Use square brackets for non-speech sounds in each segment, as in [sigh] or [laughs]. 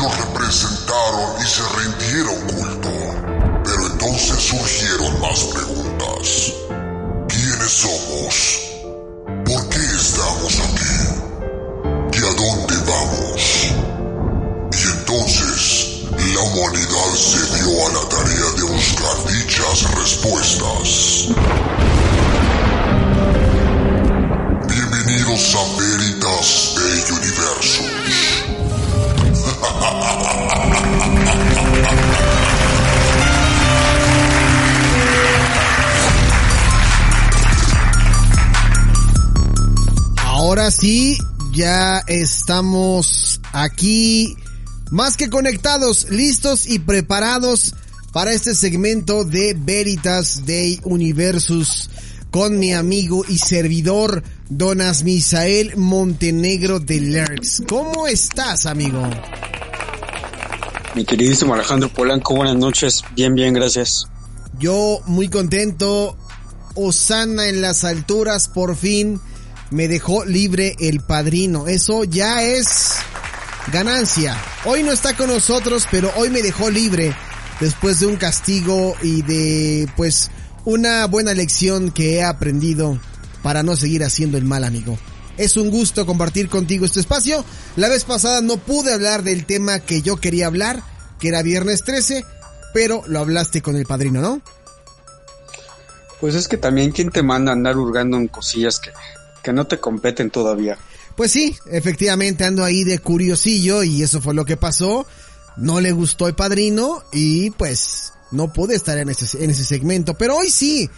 Preciosos lo representaron y se rindieron culto. Pero entonces surgieron más preguntas. Ya estamos aquí más que conectados, listos y preparados para este segmento de Veritas Day Universus con mi amigo y servidor Donas Misael Montenegro de Lerx. ¿Cómo estás, amigo? Mi queridísimo Alejandro Polanco, buenas noches. Bien, bien, gracias. Yo muy contento. Osana en las alturas, por fin me dejó libre el padrino. Eso ya es ganancia. Hoy no está con nosotros, pero hoy me dejó libre después de un castigo y de pues una buena lección que he aprendido para no seguir haciendo el mal amigo. Es un gusto compartir contigo este espacio. La vez pasada no pude hablar del tema que yo quería hablar, que era viernes 13, pero lo hablaste con el padrino, ¿no? Pues es que también quién te manda a andar hurgando en cosillas que, que no te competen todavía. Pues sí, efectivamente ando ahí de curiosillo y eso fue lo que pasó. No le gustó el padrino y pues no pude estar en ese, en ese segmento. Pero hoy sí,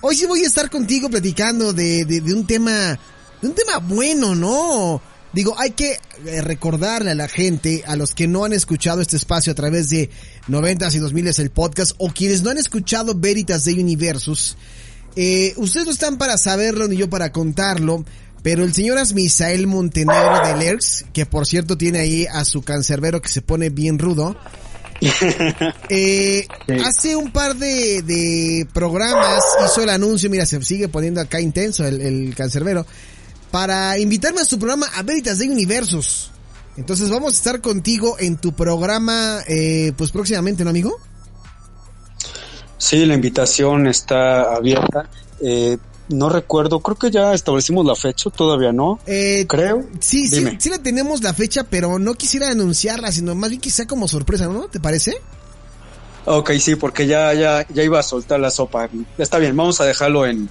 hoy sí voy a estar contigo platicando de, de, de un tema, de un tema bueno, ¿no? Digo, hay que recordarle a la gente, a los que no han escuchado este espacio a través de 90s y 2000s el podcast, o quienes no han escuchado Veritas de Universus, eh, ustedes no están para saberlo ni yo para contarlo, pero el señor Asmisael Montenegro de Lerx, que por cierto tiene ahí a su cancerbero que se pone bien rudo, [laughs] eh, sí. hace un par de, de, programas hizo el anuncio, mira, se sigue poniendo acá intenso el, el cancerbero, para invitarme a su programa a Veritas de Universos. Entonces vamos a estar contigo en tu programa, eh, pues próximamente, ¿no, amigo? Sí, la invitación está abierta. Eh, no recuerdo, creo que ya establecimos la fecha, todavía no. Eh, creo. Sí, sí, sí la tenemos la fecha, pero no quisiera anunciarla, sino más bien quizá como sorpresa, ¿no? ¿Te parece? Ok, sí, porque ya, ya, ya iba a soltar la sopa. Está bien, vamos a dejarlo en,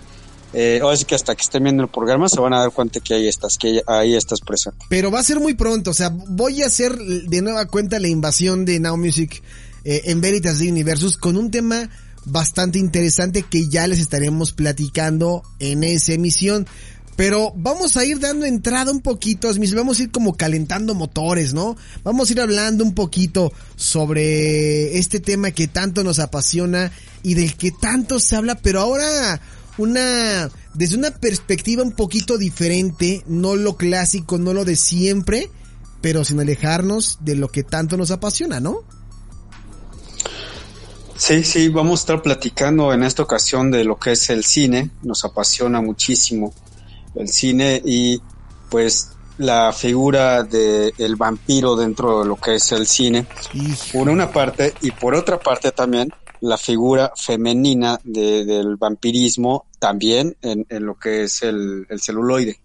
eh, ahora sí que hasta que estén viendo el programa se van a dar cuenta que ahí estás, que ahí estás presente. Pero va a ser muy pronto, o sea, voy a hacer de nueva cuenta la invasión de Now Music eh, en Veritas de Universus con un tema bastante interesante que ya les estaremos platicando en esa emisión. Pero vamos a ir dando entrada un poquito, vamos a ir como calentando motores, ¿no? Vamos a ir hablando un poquito sobre este tema que tanto nos apasiona y del que tanto se habla, pero ahora una desde una perspectiva un poquito diferente, no lo clásico, no lo de siempre, pero sin alejarnos de lo que tanto nos apasiona, ¿no? Sí, sí, vamos a estar platicando en esta ocasión de lo que es el cine, nos apasiona muchísimo el cine y pues la figura del el vampiro dentro de lo que es el cine, por una parte, y por otra parte también la figura femenina del vampirismo también en, lo que es el, el, celuloide.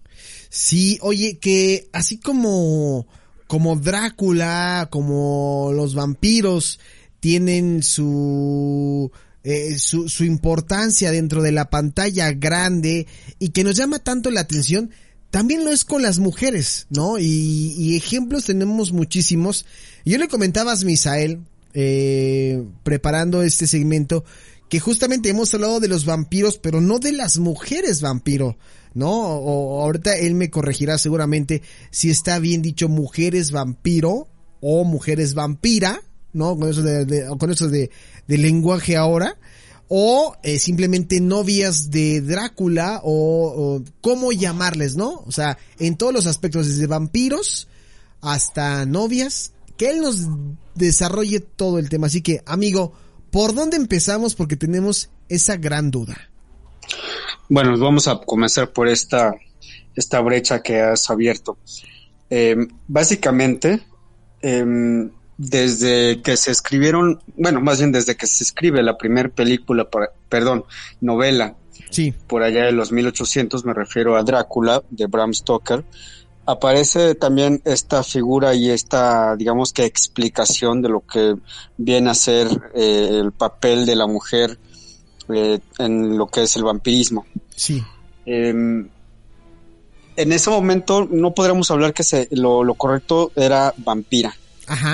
Sí, oye, que así como, como Drácula, como los vampiros tienen su, eh, su, su importancia dentro de la pantalla grande y que nos llama tanto la atención, también lo es con las mujeres, ¿no? Y, ejemplos tenemos muchísimos. Yo le comentabas, Misael, eh, preparando este segmento, que justamente hemos hablado de los vampiros, pero no de las mujeres vampiro, ¿no? O, ahorita él me corregirá seguramente si está bien dicho mujeres vampiro o mujeres vampira, ¿no? Con eso de, con eso de, de lenguaje ahora o eh, simplemente novias de Drácula o, cómo llamarles, ¿no? O sea, en todos los aspectos, desde vampiros hasta novias, que él nos desarrolle todo el tema. Así que, amigo, ¿por dónde empezamos? Porque tenemos esa gran duda. Bueno, vamos a comenzar por esta, esta brecha que has abierto. Eh, básicamente, eh, desde que se escribieron, bueno, más bien desde que se escribe la primera película, perdón, novela, sí. por allá de los 1800, me refiero a Drácula de Bram Stoker, aparece también esta figura y esta, digamos que explicación de lo que viene a ser eh, el papel de la mujer eh, en lo que es el vampirismo. Sí. Em, en ese momento no podríamos hablar que se, lo, lo correcto era vampira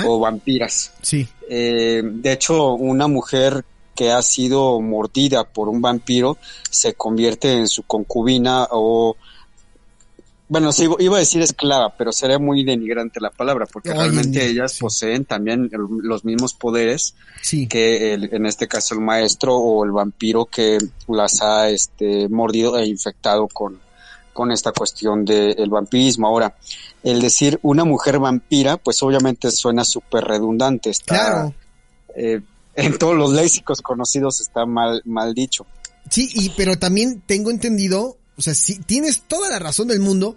o vampiras. Sí. Eh, de hecho, una mujer que ha sido mordida por un vampiro se convierte en su concubina o bueno, sí, iba a decir esclava, pero sería muy denigrante la palabra, porque realmente ellas poseen también los mismos poderes que en este caso el maestro o el vampiro que las ha este, mordido e infectado con, con esta cuestión del vampirismo. Ahora, el decir una mujer vampira, pues obviamente suena súper redundante. Está, claro. Eh, en todos los léxicos conocidos está mal, mal dicho. Sí, y, pero también tengo entendido, o sea, sí, tienes toda la razón del mundo,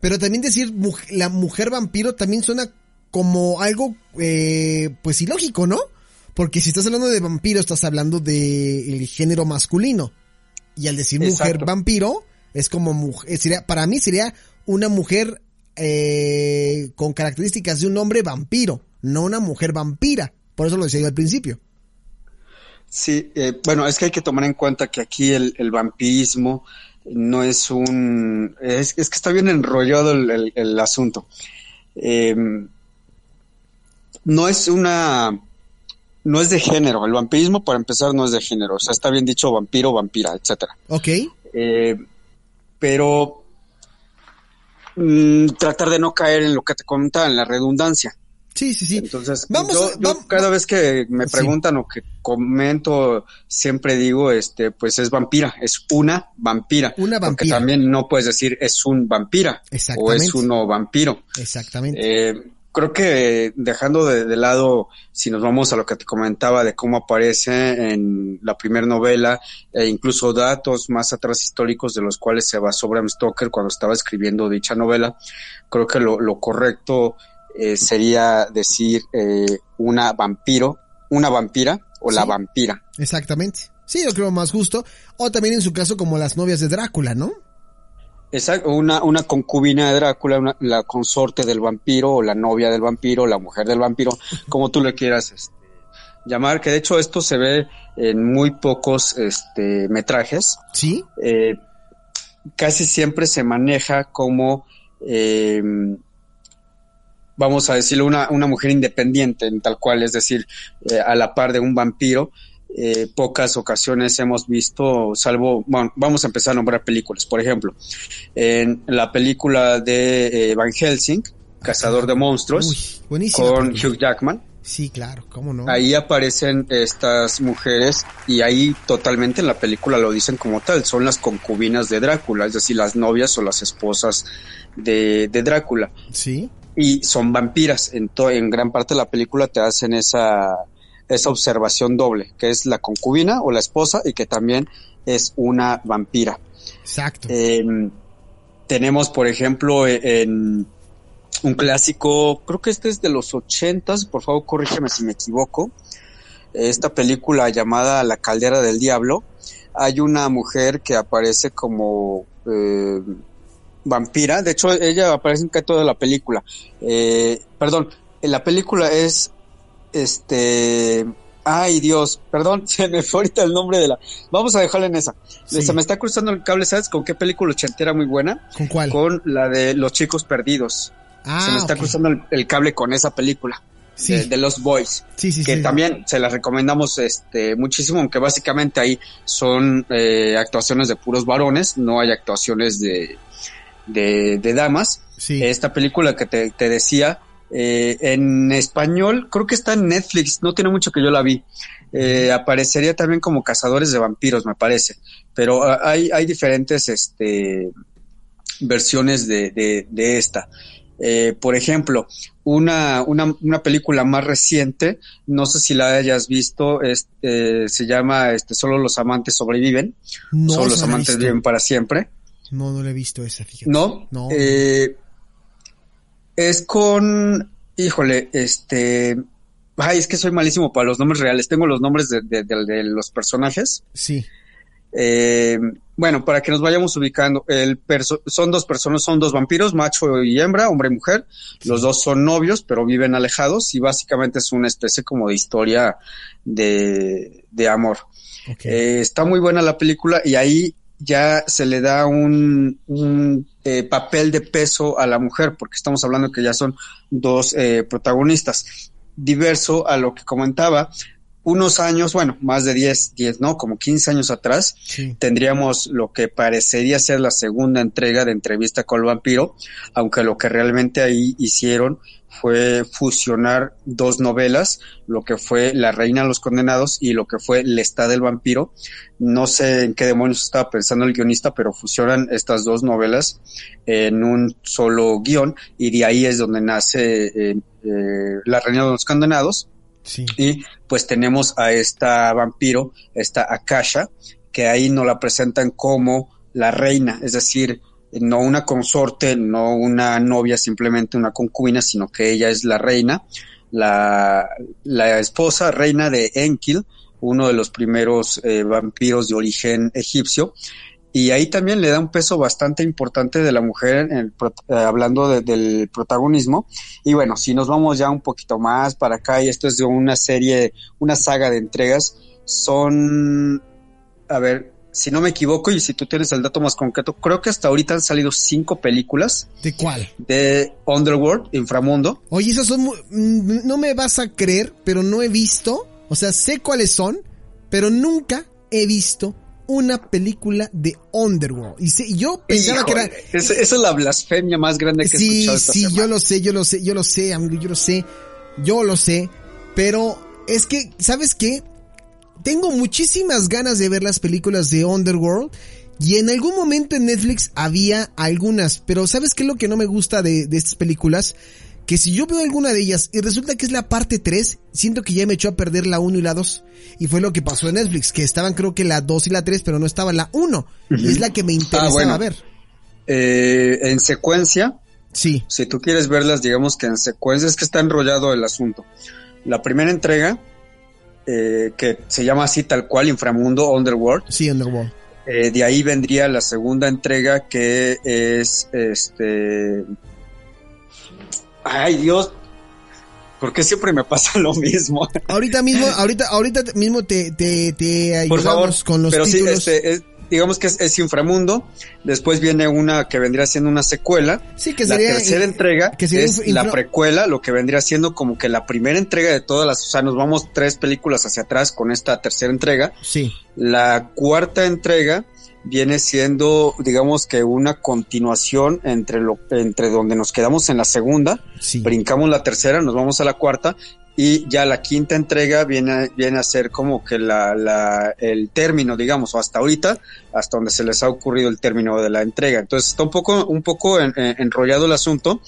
pero también decir la mujer vampiro también suena como algo, eh, pues ilógico, ¿no? Porque si estás hablando de vampiro, estás hablando del género masculino. Y al decir mujer vampiro, es como mujer, sería, para mí sería una mujer eh, con características de un hombre vampiro, no una mujer vampira. Por eso lo decía yo al principio. Sí, eh, bueno, es que hay que tomar en cuenta que aquí el, vampirismo no es un... Es, que está bien enrollado el, asunto. Em, no es una... No es de género. El vampirismo, para empezar, no es de género. O sea, está bien dicho vampiro, vampira, etcétera. Ok. Eh, pero mm, tratar de no caer en lo que te comentaba, en la redundancia. Sí, sí, sí. Entonces, yo, cada vez que me preguntan o que comento, siempre digo, este, pues es vampira, es una vampira. Una vampira. Porque también no puedes decir es un vampira. O es uno vampiro. Exactamente. Eh, creo que dejando de, lado, si nos vamos a lo que te comentaba de cómo aparece en la primera novela, e incluso datos más atrás históricos de los cuales se basó Bram Stoker cuando estaba escribiendo dicha novela, creo que lo, correcto eh, sería decir eh, una vampiro, una vampira o la vampira. Exactamente. Sí, yo creo más justo. O también en su caso como las novias de Drácula, ¿no? Exacto, una, una concubina de Drácula, la consorte del vampiro, o la novia del vampiro, la mujer del vampiro, [laughs] como tú le quieras este, llamar, que de hecho esto se ve en muy pocos este, metrajes. Sí. Eh, casi siempre se maneja como, eh, vamos a decirlo, una, una mujer independiente, en tal cual, es decir, eh, a la par de un vampiro, eh, pocas ocasiones hemos visto, salvo, bueno, vamos a empezar a nombrar películas. Por ejemplo, en la película de eh, Van Helsing, Cazador de Monstruos, con Hugh Jackman. Sí, claro, cómo no. Ahí aparecen estas mujeres y ahí totalmente en la película lo dicen como tal, son las concubinas de Drácula, es decir, las novias o las esposas de, de Drácula. Sí. Y son vampiras, en, en gran parte de la película te hacen esa, esa observación doble, que es la concubina o la esposa y que también es una vampira. Exacto. Em, tenemos, por ejemplo, en, un clásico, creo que este es de los ochentas, por favor corrígeme si me equivoco. Esta película llamada La Caldera del Diablo, hay una mujer que aparece como eh, vampira, de hecho ella aparece en casi toda la película. Eh, perdón, en la película es este Ay, Dios, perdón, [laughs] se me fue ahorita el nombre de la. Vamos a dejarla en esa. Sí. Se me está cruzando el cable, ¿sabes con qué película ochentera muy buena? ¿Con cuál? Con la de Los Chicos Perdidos. ah, se me está cruzando el, el cable con esa película. Sí. De, de Los Boys. Sí, sí, que también se la recomendamos este muchísimo, aunque básicamente ahí son eh, actuaciones de puros varones, no hay actuaciones de, de, de damas. Sí. Esta película que te, te decía, eh, en español, creo que está en Netflix, no tiene mucho que yo la vi. Eh, aparecería también como Cazadores de Vampiros, me parece. Pero ah, hay, hay diferentes este, versiones de, de, de esta. Eh, por ejemplo, una, una, una película más reciente, no sé si la hayas visto, este, se llama este, Solo los amantes sobreviven, no, Solo los amantes viven para siempre. No, no la he visto esa, fíjate. ¿No? No. Eh, es con, híjole, este, ay, es que soy malísimo para los nombres reales. Tengo los nombres de, de- de- de los personajes. Sí. Eh, bueno, para que nos vayamos ubicando, el perso- son dos personas, son dos vampiros, macho y hembra, hombre y mujer. Los dos son novios, pero viven alejados y básicamente es una especie como de historia de, de amor. Eh, está muy buena la película y ahí ya se le da un, un, eh, papel de peso a la mujer, porque estamos hablando que ya son dos eh, protagonistas. Diverso a lo que comentaba, unos años, bueno, más de 10, 10, no, como 15 años atrás, sí. tendríamos lo que parecería ser la segunda entrega de Entrevista con el Vampiro, aunque lo que realmente ahí hicieron fue fusionar dos novelas, lo que fue La Reina de los Condenados y lo que fue Lestat del Vampiro. No sé en qué demonios estaba pensando el guionista, pero fusionan estas dos novelas en un solo guion y de ahí es donde nace eh, eh, La Reina de los Condenados. Sí. Y pues tenemos a esta vampiro, esta Akasha, que ahí nos la presentan como la reina, es decir, no una consorte, no una novia, simplemente una concubina, sino que ella es la reina, la, la esposa reina de Enkil, uno de los primeros eh, vampiros de origen egipcio. Y ahí también le da un peso bastante importante de la mujer, eh, hablando de- del protagonismo. Y bueno, si nos vamos ya un poquito más para acá, y esto es de una serie, una saga de entregas, son, a ver, si no me equivoco y si tú tienes el dato más concreto, creo que hasta ahorita han salido cinco películas ¿De cuál? de Underworld, Inframundo. Oye, esos son muy- mm, no me vas a creer, pero no he visto, o sea, sé cuáles son, pero nunca he visto una película de Underworld. Y yo pensaba que era esa, es la blasfemia más grande que he Sí, escuchado esta sí, semana. yo lo sé, yo lo sé, yo lo sé, amigo, yo lo sé, yo lo sé, pero es que, ¿sabes qué? Tengo muchísimas ganas de ver las películas de Underworld y en algún momento en Netflix había algunas, pero ¿sabes qué es lo que no me gusta de, de estas películas? Que si yo veo alguna de ellas y resulta que es la parte 3, siento que ya me echó a perder la 1 y la 2. Y fue lo que pasó en Netflix, que estaban creo que la 2 y la 3, pero no estaba la 1. Y es la que me interesaba bueno. ver. Eh, en secuencia, Sí, si tú quieres verlas, digamos que en secuencia, es que está enrollado el asunto. La primera entrega, eh, que se llama así tal cual, Inframundo Underworld, sí, Underworld. eh, de ahí vendría la segunda entrega que es este... Ay Dios, ¿por qué siempre me pasa [laughs] lo mismo? Ahorita mismo, ahorita, ahorita mismo te, te, te Por favor, ayudamos con los pero sí, títulos. este, es- digamos que es, es Inframundo, después viene una que vendría siendo una secuela, sí, que la sería, tercera entrega que es infra- la precuela, lo que vendría siendo como que la primera entrega de todas las, o sea, nos vamos tres películas hacia atrás con esta tercera entrega. sí, La cuarta entrega viene siendo, digamos que una continuación entre lo, entre donde nos quedamos en la segunda, sí. brincamos la tercera, nos vamos a la cuarta y ya la quinta entrega viene, viene a ser como que la, la, el término, digamos, o hasta ahorita, hasta donde se les ha ocurrido el término de la entrega. Entonces está un poco, un poco en- en- enrollado el asunto.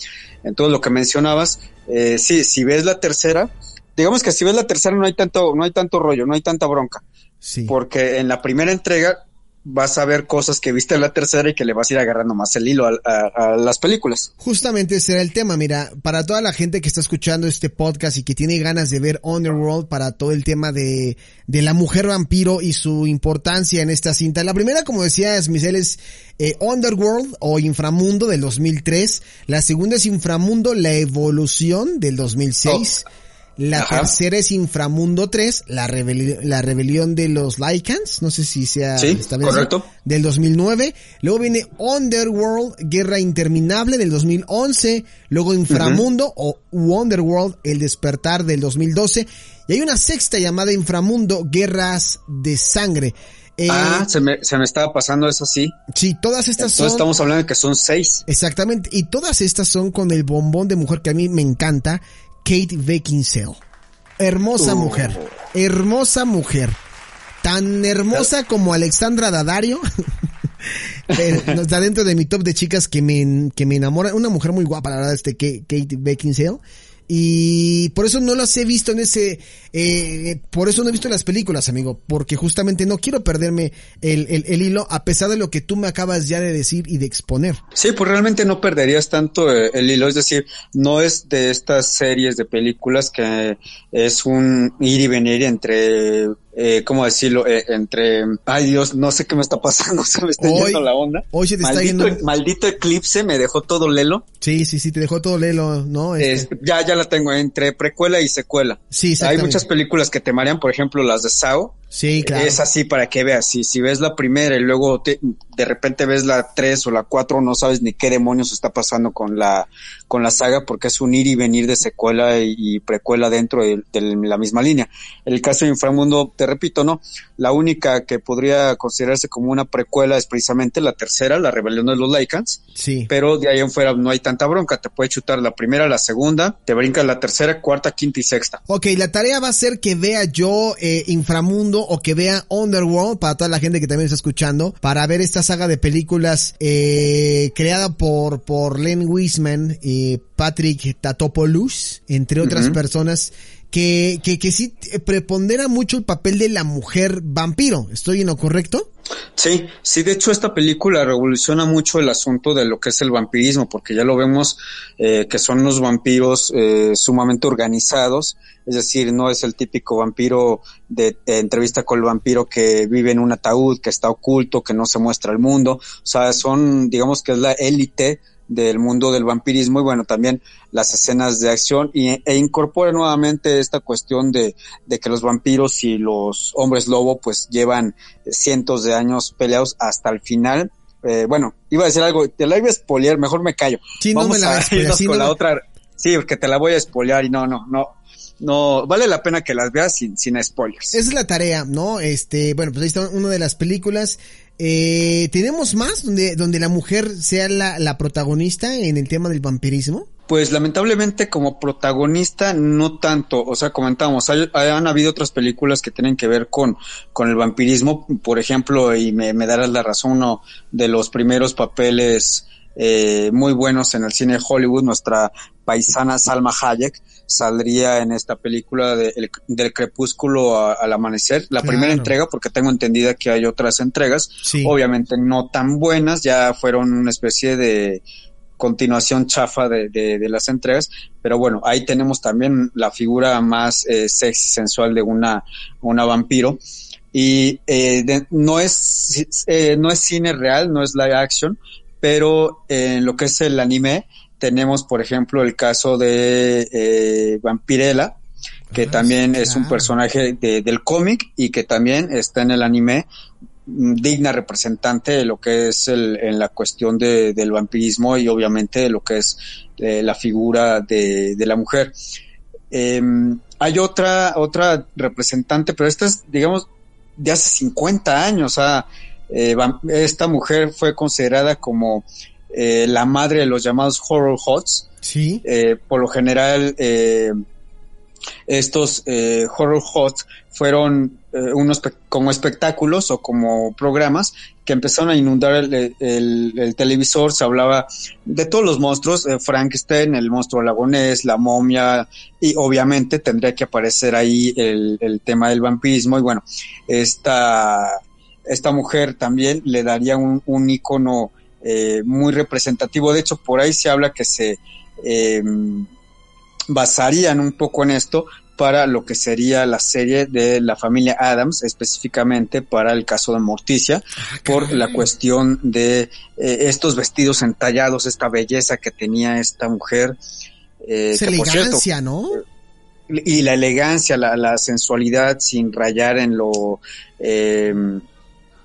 Entonces lo que mencionabas, eh, sí, si ves la tercera, digamos que si ves la tercera no hay tanto, no hay tanto rollo, no hay tanta bronca sí. porque en la primera entrega vas a ver cosas que viste en la tercera y que le vas a ir agarrando más el hilo a, a, a, las películas. Justamente ese era el tema, mira, para toda la gente que está escuchando este podcast y que tiene ganas de ver Underworld para todo el tema de, de la mujer vampiro y su importancia en esta cinta. La primera, como decía Smithel, es eh, Underworld o Inframundo del 2003. La segunda es Inframundo, la evolución del 2006. Oh. La Ajá. tercera es Inframundo 3, la, rebeli la rebelión de los Lycans, no sé si sea sí, esta vez, correcto. del 2009. Luego viene Underworld, Guerra Interminable del 2011. Luego Inframundo uh -huh. o Wonderworld, El Despertar del 2012. Y hay una sexta llamada Inframundo, Guerras de Sangre. Eh, ah, se me, se me estaba pasando eso sí. Sí, todas estas Entonces son. estamos hablando de que son seis. Exactamente, y todas estas son con el bombón de mujer que a mí me encanta, Kate Beckinsale. Hermosa uh. mujer, hermosa mujer. Tan hermosa como Alexandra Daddario. [laughs] está dentro de mi top de chicas que me, que me enamora. Una mujer muy guapa, la verdad, este Kate Beckinsale. Y por eso no las he visto en ese, eh, por eso no he visto las películas, amigo, porque justamente no quiero perderme el, el, el, hilo a pesar de lo que tú me acabas ya de decir y de exponer. Sí, pues realmente no perderías tanto eh, el hilo, es decir, no es de estas series de películas que es un ir y venir entre eh, ¿cómo decirlo? Eh, entre, ay Dios, no sé qué me está pasando, [laughs] se me está Hoy- yendo la onda. hoy se te está maldito, yendo- maldito eclipse me dejó todo lelo. Sí, sí, sí, te dejó todo lelo, ¿no? Este, Es- ya, ya la tengo entre precuela y secuela. sí, Hay muchas películas que te marean, por ejemplo, las de Sao. Sí, claro. Es así para que veas. Si, si ves la primera y luego te- de repente ves la tres o la cuatro, no sabes ni qué demonios está pasando con la, con la saga porque es un ir y venir de secuela y, y precuela dentro de, de la misma línea. El caso de Inframundo, te repito, no. La única que podría considerarse como una precuela es precisamente la tercera, la rebelión de los Lycans Sí. pero de ahí en fuera no hay tanta bronca. Te puede chutar la primera, la segunda, te brincas la tercera, cuarta, quinta y sexta. Ok, la tarea va a ser que vea yo eh, Inframundo o que vea Underworld para toda la gente que también está escuchando para ver esta saga de películas eh, creada por por Len Wiseman y Patrick Tatopoulos entre otras personas que, que que sí eh, prepondera mucho el papel de la mujer vampiro. ¿Estoy en lo correcto? Sí, sí, de hecho esta película revoluciona mucho el asunto de lo que es el vampirismo, porque ya lo vemos eh, que son unos vampiros eh, sumamente organizados, es decir, no es el típico vampiro de, de entrevista con el vampiro que vive en un ataúd, que está oculto, que no se muestra al mundo, o sea, son, digamos que es la élite del mundo del vampirismo y bueno, también las escenas de acción y, e incorpora nuevamente esta cuestión de, de que los vampiros y los hombres lobo pues llevan cientos de años peleados hasta el final. Eh, bueno, iba a decir algo, te la iba a spoilear, mejor me callo. Sí, no me la a sí, con no la me- otra. Sí, porque te la voy a spoilear y no, no, no, no, vale la pena que las veas sin, sin spoilers. Esa es la tarea, ¿no? Este, bueno, pues ahí está una de las películas. Eh, ¿Tenemos más donde, donde la mujer sea la, la protagonista en el tema del vampirismo? Pues lamentablemente como protagonista no tanto, o sea, comentamos, hay, han habido otras películas que tienen que ver con, con el vampirismo, por ejemplo, y me, me darás la razón, uno de los primeros papeles eh, muy buenos en el cine de Hollywood, nuestra paisana Salma Hayek saldría en esta película de- el- del crepúsculo a- al amanecer, la Claro. primera entrega, porque tengo entendida que hay otras entregas, Sí. obviamente no tan buenas, ya fueron una especie de continuación chafa de, de, de las entregas, pero bueno, ahí tenemos también la figura más eh, sexy, sensual de una, una vampiro. Y eh, de- no, es, eh, no es cine real, no es live action, pero en lo que es el anime, tenemos, por ejemplo, el caso de eh, Vampirella, que Ah, también sí, es un personaje de- del cómic y que también está en el anime mm, digna representante de lo que es el, en la cuestión de, del vampirismo y obviamente de lo que es eh, la figura de, de la mujer. Eh, hay otra, otra representante, pero esta es, digamos, de hace 50 años. O sea, eh, esta mujer fue considerada como eh, la madre de los llamados horror hots. Sí. Eh, por lo general, eh, estos eh, horror hosts fueron unos como espectáculos o como programas que empezaron a inundar el, el- el televisor, se hablaba de todos los monstruos, Frankenstein, el monstruo lagonés, la momia, y obviamente tendría que aparecer ahí el, el tema del vampirismo, y bueno, esta esta mujer también le daría un, un icono eh, muy representativo. De hecho, por ahí se habla que se eh, basarían un poco en esto para lo que sería la serie de la familia Adams, específicamente para el caso de Morticia, Ah, por la cuestión de eh, estos vestidos entallados, esta belleza que tenía esta mujer. eh, Esa que, por cierto, elegancia, ¿no? y la elegancia, la, la sensualidad sin rayar en lo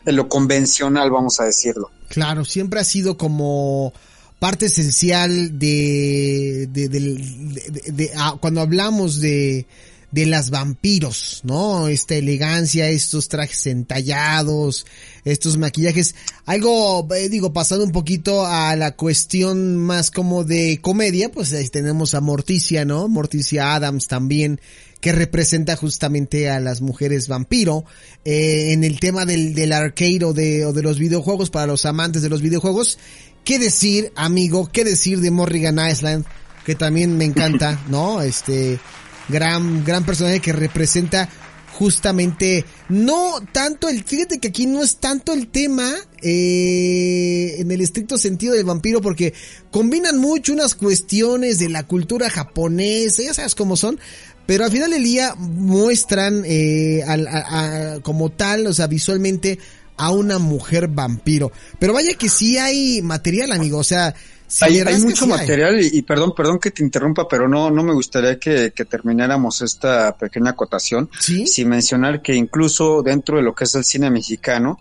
en lo convencional, vamos a decirlo. Claro, siempre ha sido como parte esencial de, de, de- de- de- ah, cuando hablamos de, de las vampiros, ¿no? Esta elegancia, estos trajes entallados, estos maquillajes, algo, eh, digo, pasando un poquito a la cuestión más como de comedia, pues ahí tenemos a Morticia, ¿no? Morticia Adams también, que representa justamente a las mujeres vampiro. Eh, en el tema del, del arcade o de, o de los videojuegos, para los amantes de los videojuegos, ¿qué decir, amigo? ¿Qué decir de Morrigan Island? Que también me encanta, [laughs] ¿no? Este, gran, gran personaje que representa justamente no tanto el fíjate que aquí no es tanto el tema eh, en el estricto sentido del vampiro porque combinan mucho unas cuestiones de la cultura japonesa ya sabes cómo son pero al final del día muestran eh, a- a- como tal o sea visualmente a una mujer vampiro pero vaya que sí hay material amigo o sea si hay, mucho sí hay. material y, y perdón, perdón que te interrumpa, pero no, no me gustaría que, que termináramos esta pequeña acotación sí sin mencionar que incluso dentro de lo que es el cine mexicano,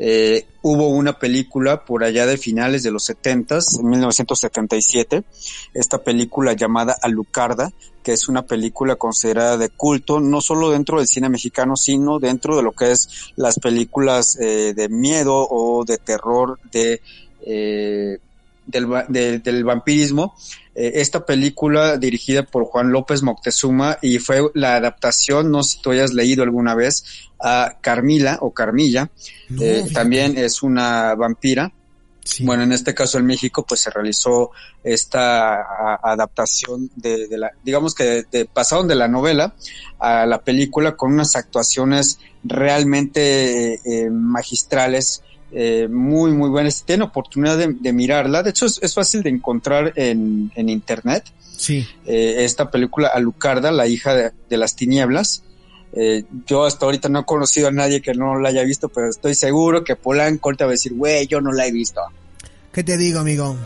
eh, hubo una película por allá de finales de los 70 en 1977, esta película llamada Alucarda, que es una película considerada de culto, no solo dentro del cine mexicano, sino dentro de lo que es las películas eh, de miedo o de terror de... eh, del, de- del vampirismo, eh, esta película dirigida por Juan López Moctezuma y fue la adaptación, no sé si tú hayas leído alguna vez, a Carmila o Carmilla, No, eh, también es una vampira. Sí. Bueno, en este caso en México pues se realizó esta a- adaptación de, de la, digamos que de, de- pasaron de la novela a la película con unas actuaciones realmente eh, magistrales, eh, muy, muy buenas. Si tienen oportunidad de, de mirarla, de hecho es, es fácil de encontrar en, en internet, sí eh, esta película Alucarda, la hija de, de las tinieblas. Eh, yo hasta ahorita no he conocido a nadie que no la haya visto, pero estoy seguro que Polanco ahorita va a decir, güey, yo no la he visto. ¿Qué te digo, amigo?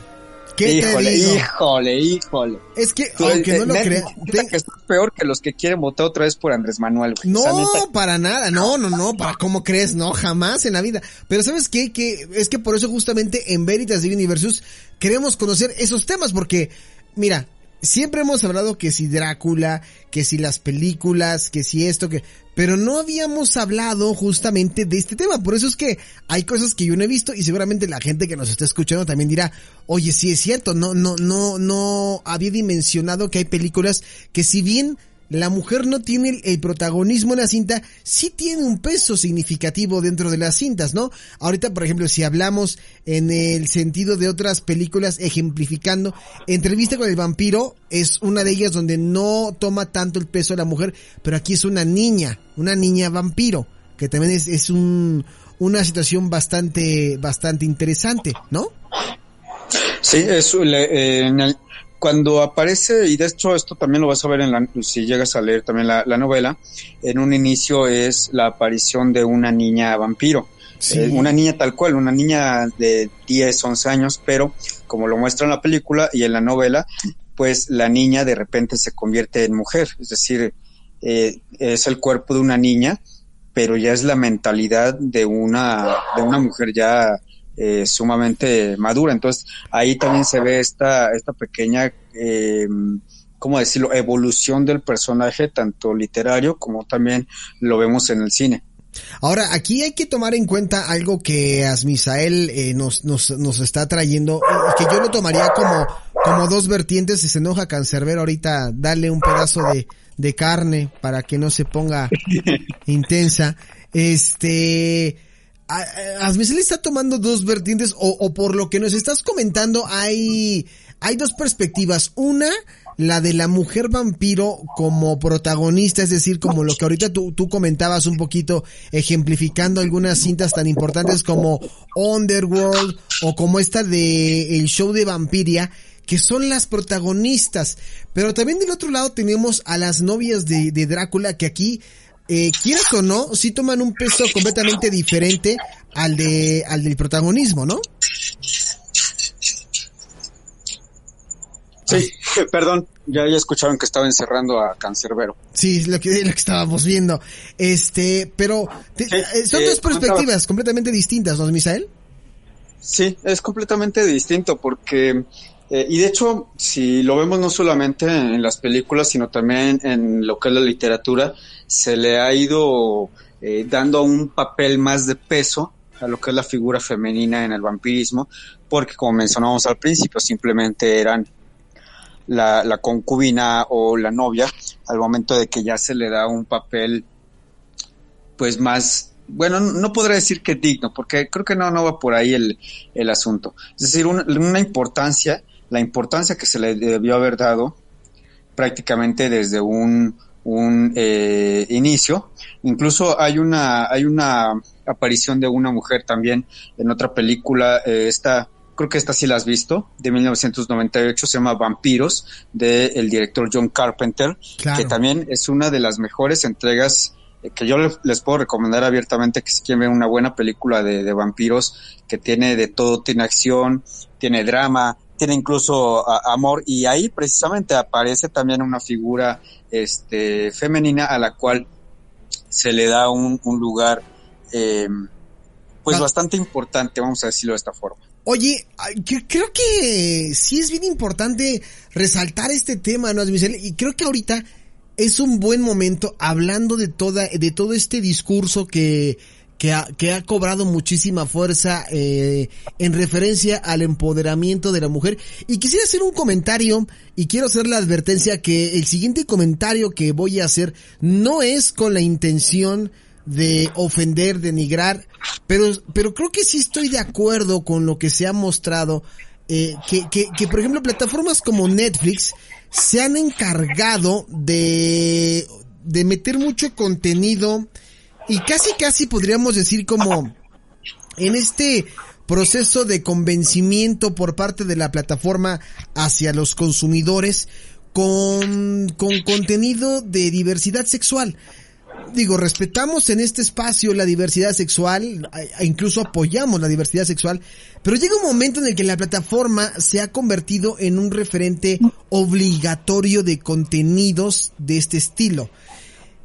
¿Qué híjole, te digo? híjole, híjole. Es que, Tú, aunque eh, no lo creas, neta que estás peor que los que quieren votar otra vez por Andrés Manuel, güey. no, O sea, neta, para nada, no, no, no, para cómo crees, no, jamás en la vida. Pero ¿sabes qué? Que es que por eso justamente en Veritas Divini Versus queremos conocer esos temas, porque, mira, siempre hemos hablado que si Drácula, que si las películas, que si esto, que, pero no habíamos hablado justamente de este tema. Por eso es que hay cosas que yo no he visto y seguramente la gente que nos está escuchando también dirá, oye, sí es cierto, no, no, no, no había dimensionado que hay películas que si bien la mujer no tiene el, protagonismo en la cinta, sí tiene un peso significativo dentro de las cintas, ¿no? Ahorita, por ejemplo, si hablamos en el sentido de otras películas ejemplificando, Entrevista con el vampiro es una de ellas donde no toma tanto el peso de la mujer, pero aquí es una niña, una niña vampiro, que también es, es un, una situación bastante, bastante interesante, ¿no? Sí, le- eh, en el- cuando aparece, y de hecho esto también lo vas a ver en la, si llegas a leer también la, la novela, en un inicio es la aparición de una niña vampiro. Sí. Eh, una niña tal cual, una niña de 10, 11 años, pero como lo muestra en la película y en la novela, pues la niña de repente se convierte en mujer, es decir, eh, es el cuerpo de una niña, pero ya es la mentalidad de una, de una mujer ya eh, sumamente madura. Entonces ahí también se ve esta, esta pequeña, eh, ¿cómo decirlo?, evolución del personaje, tanto literario como también lo vemos en el cine. Ahora, aquí hay que tomar en cuenta algo que Asmisael eh, nos, nos, nos está trayendo, y que yo lo tomaría como, como dos vertientes, si se enoja Cancerbero ahorita, dale un pedazo de, de carne para que no se ponga [laughs] intensa. Este, a- a- Asmisael está tomando dos vertientes, o, por lo que nos estás comentando, hay, hay dos perspectivas. Una, la de la mujer vampiro como protagonista, es decir, como lo que ahorita tú, tú comentabas un poquito, ejemplificando algunas cintas tan importantes como Underworld o como esta de el show de Vampiria, que son las protagonistas. Pero también del otro lado tenemos a las novias de Drácula, que aquí, eh, quieras o no, sí toman un peso completamente diferente al de, al del protagonismo, ¿no? Sí, [laughs] perdón, ya, ya escucharon que estaba encerrando a Cancerbero. Sí, lo que, lo que estábamos viendo. Este, pero te, Sí, eh, son eh, dos perspectivas completamente distintas, ¿no, Misael? Sí, es completamente distinto porque, eh, y de hecho, si lo vemos no solamente en las películas, sino también en lo que es la literatura, se le ha ido eh, dando un papel más de peso a lo que es la figura femenina en el vampirismo, porque como mencionamos al principio, simplemente eran la, la concubina o la novia, al momento de que ya se le da un papel pues más, bueno, no podré decir que digno, porque creo que no, no va por ahí el, el asunto. Es decir, una, una importancia, la importancia que se le debió haber dado prácticamente desde un, un eh, inicio. Incluso hay una, hay una aparición de una mujer también en otra película, eh, esta, creo que esta sí la has visto, de 1998, se llama Vampiros, del director John Carpenter, Claro. que también es una de las mejores entregas eh, que yo les, les puedo recomendar abiertamente que si quieren ver una buena película de, de vampiros que tiene de todo, tiene acción, tiene drama, tiene incluso a- amor y ahí precisamente aparece también una figura este femenina a la cual se le da un, un lugar eh, pues bastante importante, vamos a decirlo de esta forma. Oye, creo que sí es bien importante resaltar este tema, ¿no, Misael? Y creo que ahorita es un buen momento hablando de toda, de todo este discurso que, que ha, que ha cobrado muchísima fuerza eh, en referencia al empoderamiento de la mujer. Y quisiera hacer un comentario y quiero hacer la advertencia que el siguiente comentario que voy a hacer no es con la intención de ofender, denigrar, pero, pero creo que sí estoy de acuerdo con lo que se ha mostrado, eh, que, que, que por ejemplo plataformas como Netflix se han encargado de, de meter mucho contenido y casi casi podríamos decir como en este proceso de convencimiento por parte de la plataforma hacia los consumidores con, con contenido de diversidad sexual. Digo, respetamos en este espacio la diversidad sexual, incluso apoyamos la diversidad sexual, pero llega un momento en el que la plataforma se ha convertido en un referente obligatorio de contenidos de este estilo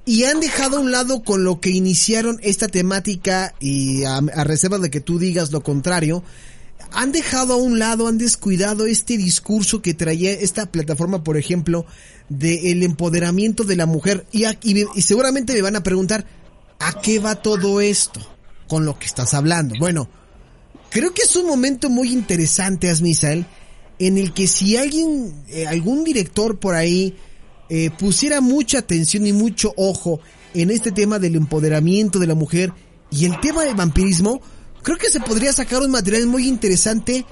y han dejado a un lado con lo que iniciaron esta temática y a, reserva de que tú digas lo contrario, han dejado a un lado, han descuidado este discurso que traía esta plataforma, por ejemplo, del empoderamiento de la mujer y, y seguramente me van a preguntar, ¿a qué va todo esto con lo que estás hablando? Bueno, creo que es un momento muy interesante, Asmisael, en el que si alguien, eh, algún director por ahí, eh, pusiera mucha atención y mucho ojo en este tema del empoderamiento de la mujer y el tema del vampirismo, creo que se podría sacar un material muy interesante,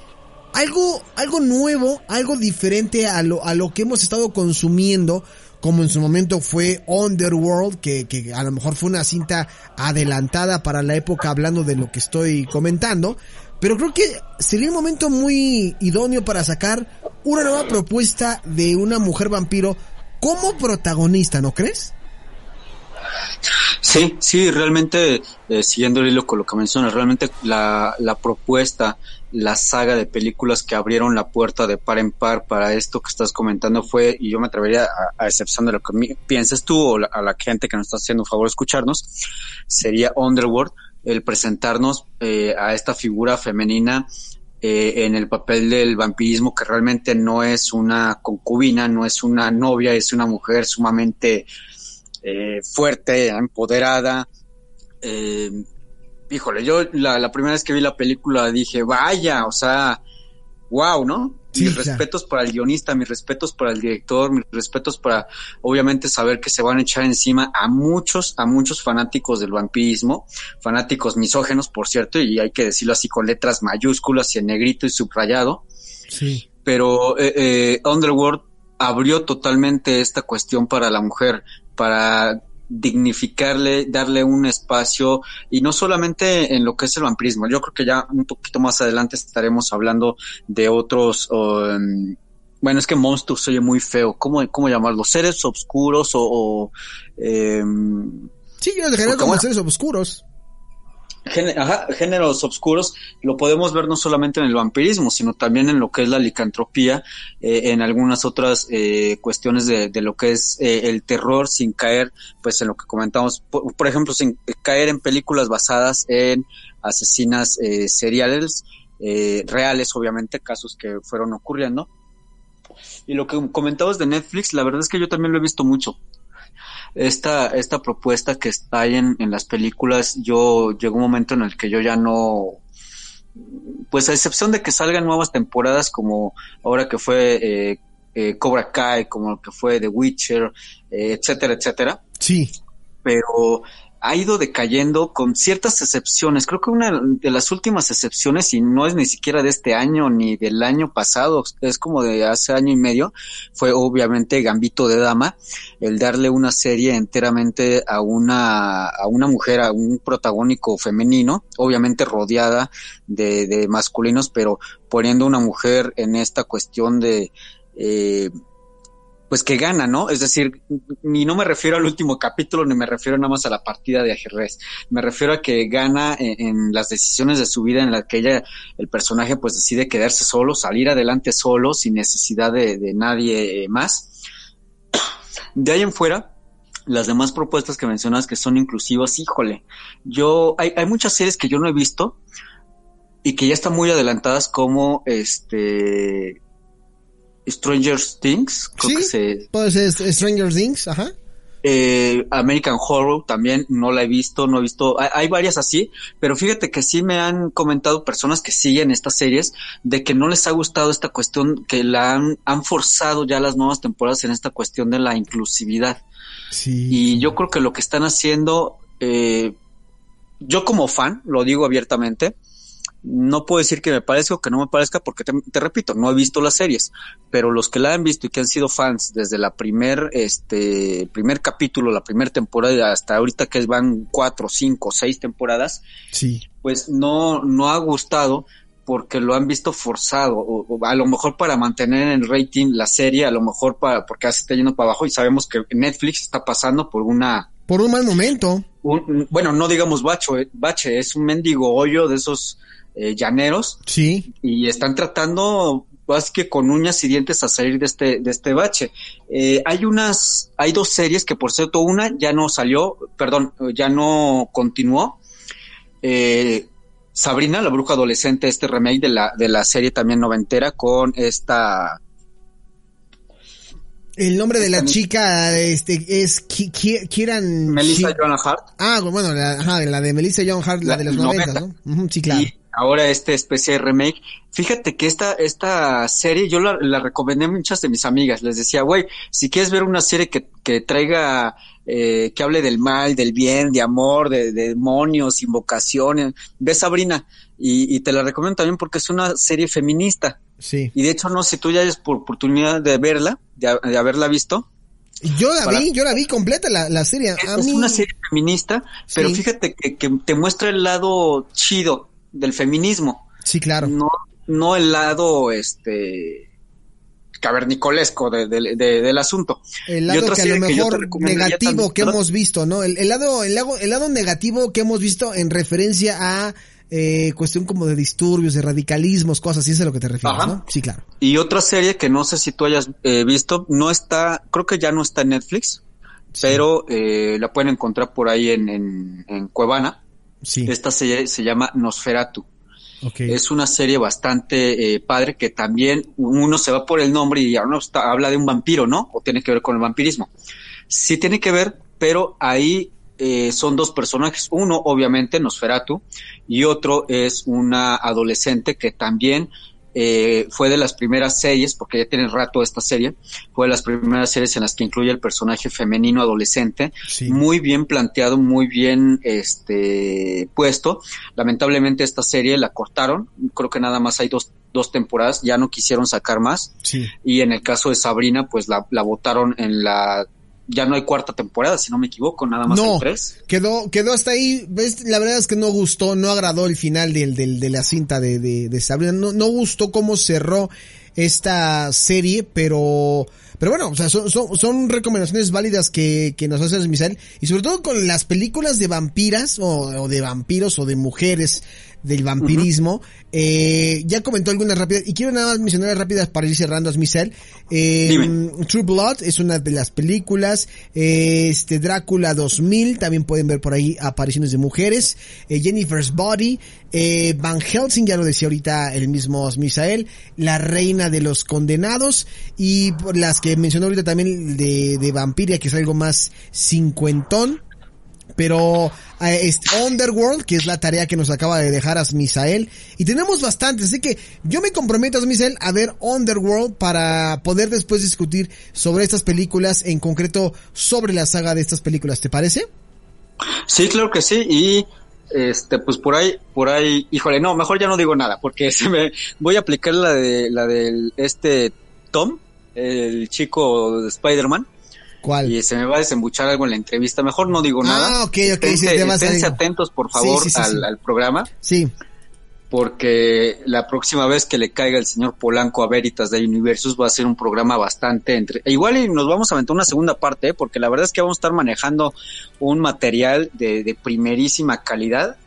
algo, algo nuevo, algo diferente a lo, a lo que hemos estado consumiendo, como en su momento fue Underworld, que, que a lo mejor fue una cinta adelantada para la época hablando de lo que estoy comentando, pero creo que sería un momento muy idóneo para sacar una nueva propuesta de una mujer vampiro como protagonista, ¿no crees? Sí, sí, realmente, eh, siguiendo el hilo con lo que mencionas, realmente la, la propuesta, la saga de películas que abrieron la puerta de par en par para esto que estás comentando fue, y yo me atrevería a, a excepción de lo que pienses tú o a la gente que nos está haciendo un favor escucharnos, sería Underworld, el presentarnos eh, a esta figura femenina eh, en el papel del vampirismo que realmente no es una concubina, no es una novia, es una mujer sumamente eh, fuerte, empoderada. Eh, híjole, yo la, la, primera vez que vi la película dije, vaya, o sea, wow, ¿no? Sí, mis claro. respetos para el guionista, mis respetos para el director, mis respetos para, obviamente, saber que se van a echar encima a muchos, a muchos fanáticos del vampirismo, fanáticos misógenos, por cierto, y hay que decirlo así con letras mayúsculas y en negrito y subrayado. Sí. Pero eh, eh, Underworld abrió totalmente esta cuestión para la mujer, para dignificarle, darle un espacio y no solamente en lo que es el vampirismo. Yo creo que ya un poquito más adelante estaremos hablando de otros, um, bueno, es que monstruos se oye muy feo. ¿Cómo, cómo llamarlos? ¿Seres oscuros o...? o eh, sí, yo dejaría como seres oscuros géneros oscuros lo podemos ver no solamente en el vampirismo, sino también en lo que es la licantropía, eh, en algunas otras eh, cuestiones de, lo que es eh, el terror sin caer, pues en lo que comentamos, por, ejemplo, sin caer en películas basadas en asesinas eh, seriales, reales, obviamente, casos que fueron ocurriendo. Y lo que comentabas de Netflix, la verdad es que yo también lo he visto mucho esta, esta propuesta que está ahí en, en las películas, yo llegó un momento en el que yo ya no, pues a excepción de que salgan nuevas temporadas como ahora que fue eh, eh, Cobra Kai, como que fue The Witcher, eh, etcétera, etcétera. Sí. Pero ha ido decayendo con ciertas excepciones. Creo que una de las últimas excepciones, y no es ni siquiera de este año ni del año pasado, es como de hace año y medio, fue obviamente Gambito de Dama, el darle una serie enteramente a una, a una mujer, a un protagónico femenino, obviamente rodeada de, de masculinos, pero poniendo una mujer en esta cuestión de, eh, pues que gana, ¿no? Es decir, ni no me refiero al último capítulo, ni me refiero nada más a la partida de ajedrez. Me refiero a que gana en, las decisiones de su vida en la que ella, el personaje, pues decide quedarse solo, salir adelante solo, sin necesidad de, nadie más. De ahí en fuera, las demás propuestas que mencionas que son inclusivas, híjole, yo, hay, hay muchas series que yo no he visto y que ya están muy adelantadas como este Stranger Things, creo que se... Puede ser Stranger Things, ajá. Eh, American Horror también no la he visto, no he visto, hay, varias así, pero fíjate que sí me han comentado personas que siguen estas series de que no les ha gustado esta cuestión, que la han, han forzado ya las nuevas temporadas en esta cuestión de la inclusividad. Sí. Y yo creo que lo que están haciendo, eh, yo como fan, lo digo abiertamente, no puedo decir que me parezca o que no me parezca porque te, repito, no he visto las series, pero los que la han visto y que han sido fans desde la primer, este, primer capítulo, la primera temporada hasta ahorita que van cuatro, cinco, seis temporadas, sí. pues no, no ha gustado porque lo han visto forzado, o, a lo mejor para mantener en el rating la serie, a lo mejor para, porque se está yendo para abajo y sabemos que Netflix está pasando por una... Por un mal momento. bueno, no digamos bacho, eh, bache, es un mendigo hoyo de esos eh, llaneros. Sí. Y están tratando más que con uñas y dientes a salir de este, de este bache. Eh, hay unas, hay dos series que por cierto una ya no salió, perdón, ya no continuó. Eh, Sabrina, la bruja adolescente, este remake de la, de la serie también noventera con esta... El nombre de la chica este, es Kieran... Melissa Joan Hart. Ah, bueno, la, la de Melissa Joan Hart, la, de los 90, ¿no? sí, claro ahora este especie de remake. Fíjate que esta, esta serie yo la, la recomendé a muchas de mis amigas. Les decía, güey, si quieres ver una serie que, que traiga, eh, que hable del mal, del bien, de amor, de, demonios, invocaciones, ve Sabrina. Y, y, te la recomiendo también porque es una serie feminista. Sí. Y de hecho, no sé si tú ya hayas por oportunidad de verla, de, de haberla visto. Yo la vi, yo la vi completa la, la serie. es una serie feminista, pero fíjate que, que, te muestra el lado chido del feminismo. Sí, claro. No, no el lado, este, cavernicolesco de, del asunto. El lado que a lo mejor negativo que hemos visto, ¿no? El, lado, el, lado, el lado negativo que hemos visto en referencia a eh, cuestión como de disturbios, de radicalismos, cosas así es a lo que te refieres, ¿no? Sí, claro. Y otra serie que no sé si tú hayas eh, visto, no está, creo que ya no está en Netflix, pero eh, la pueden encontrar por ahí en, en, en Cuevana esta serie se llama Nosferatu. Es una serie bastante eh, padre que también uno se va por el nombre y uno habla de un vampiro, ¿no? O tiene que ver con el vampirismo. Sí tiene que ver, pero ahí eh, son dos personajes. Uno, obviamente, Nosferatu, y otro es una adolescente que también eh, fue de las primeras series, porque ya tiene rato esta serie, fue de las primeras series en las que incluye el personaje femenino adolescente, muy bien planteado, muy bien este puesto. Lamentablemente esta serie la cortaron, creo que nada más hay dos dos temporadas, ya no quisieron sacar más. Sí. Y en el caso de Sabrina, pues la, la votaron en la ya no hay cuarta temporada, si no me equivoco, nada más no, hay tres. Quedó, quedó hasta ahí, ves, la verdad es que no gustó, no agradó el final del, del, de la cinta de, de, de Sabrina, no, no gustó cómo cerró esta serie, pero, pero bueno, o sea, son, son, son recomendaciones válidas que, que nos hace Misael, y sobre todo con las películas de vampiras, o, o de vampiros, o de mujeres, del vampirismo. Uh -huh. eh, ya comentó algunas rápidas, y quiero nada más mencionar rápidas para ir cerrando a Michelle. Eh, True Blood es una de las películas. Eh, este Drácula 2000, también pueden ver por ahí apariciones de mujeres. Eh, Jennifer's Body. Eh, Van Helsing, ya lo decía ahorita el mismo Misael. La Reina de los Condenados. Y por las que mencionó ahorita también de, de Vampiria, que es algo más cincuentón pero eh, Underworld, que es la tarea que nos acaba de dejar Asmisael, y tenemos bastantes, así que yo me comprometo Asmisael a ver Underworld para poder después discutir sobre estas películas, en concreto sobre la saga de estas películas, ¿te parece? Sí, claro que sí, y este pues por ahí por ahí híjole no mejor ya no digo nada porque [laughs] se me voy a aplicar la de la del este Tom el chico de Spider-Man ¿Cuál? Y se me va a desembuchar algo en la entrevista. Mejor no digo nada. Ah, ok, ok. Esténse, atentos, por favor, sí, sí, sí, al, al, programa. Sí. Porque la próxima vez que le caiga el señor Polanco a Veritas de Universus va a ser un programa bastante entre... E igual y nos vamos a aventar una segunda parte, ¿eh? porque la verdad es que vamos a estar manejando un material de, de primerísima calidad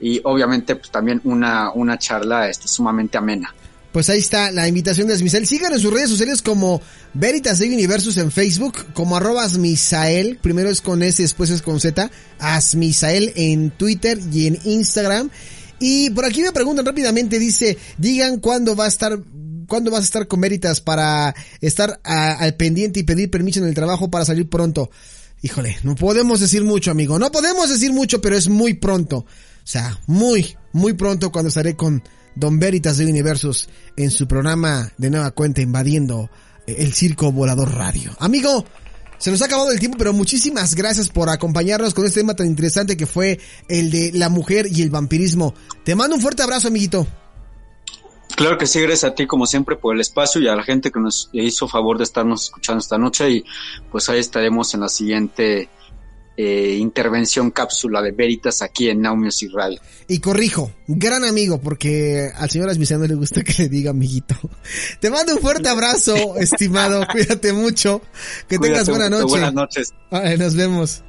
y obviamente pues también una, una charla este, sumamente amena. Pues ahí está la invitación de Asmisael. Sigan en sus redes sociales como Veritas de Universus en Facebook, como arroba Asmisael, primero es con S, después es con Z, Asmisael en Twitter y en Instagram. Y por aquí me preguntan rápidamente, dice, digan cuándo va a estar, cuándo vas a estar con Veritas para estar al pendiente y pedir permiso en el trabajo para salir pronto. Híjole, no podemos decir mucho, amigo, no podemos decir mucho, pero es muy pronto. O sea, muy, muy pronto cuando estaré con Don Veritas de Universos en su programa de nueva cuenta invadiendo el Circo Volador Radio. Amigo, se nos ha acabado el tiempo, pero muchísimas gracias por acompañarnos con este tema tan interesante que fue el de la mujer y el vampirismo. Te mando un fuerte abrazo, amiguito. Claro que sí, gracias a ti como siempre por el espacio y a la gente que nos hizo favor de estarnos escuchando esta noche y pues ahí estaremos en la siguiente eh, intervención cápsula de Veritas aquí en Now Music Radio. Y corrijo, gran amigo, porque al señor Asmiciano le gusta que le diga amiguito. Te mando un fuerte abrazo, [laughs] estimado, cuídate mucho, que Cuídate tengas buena noche. Buenas noches. Vale, nos vemos.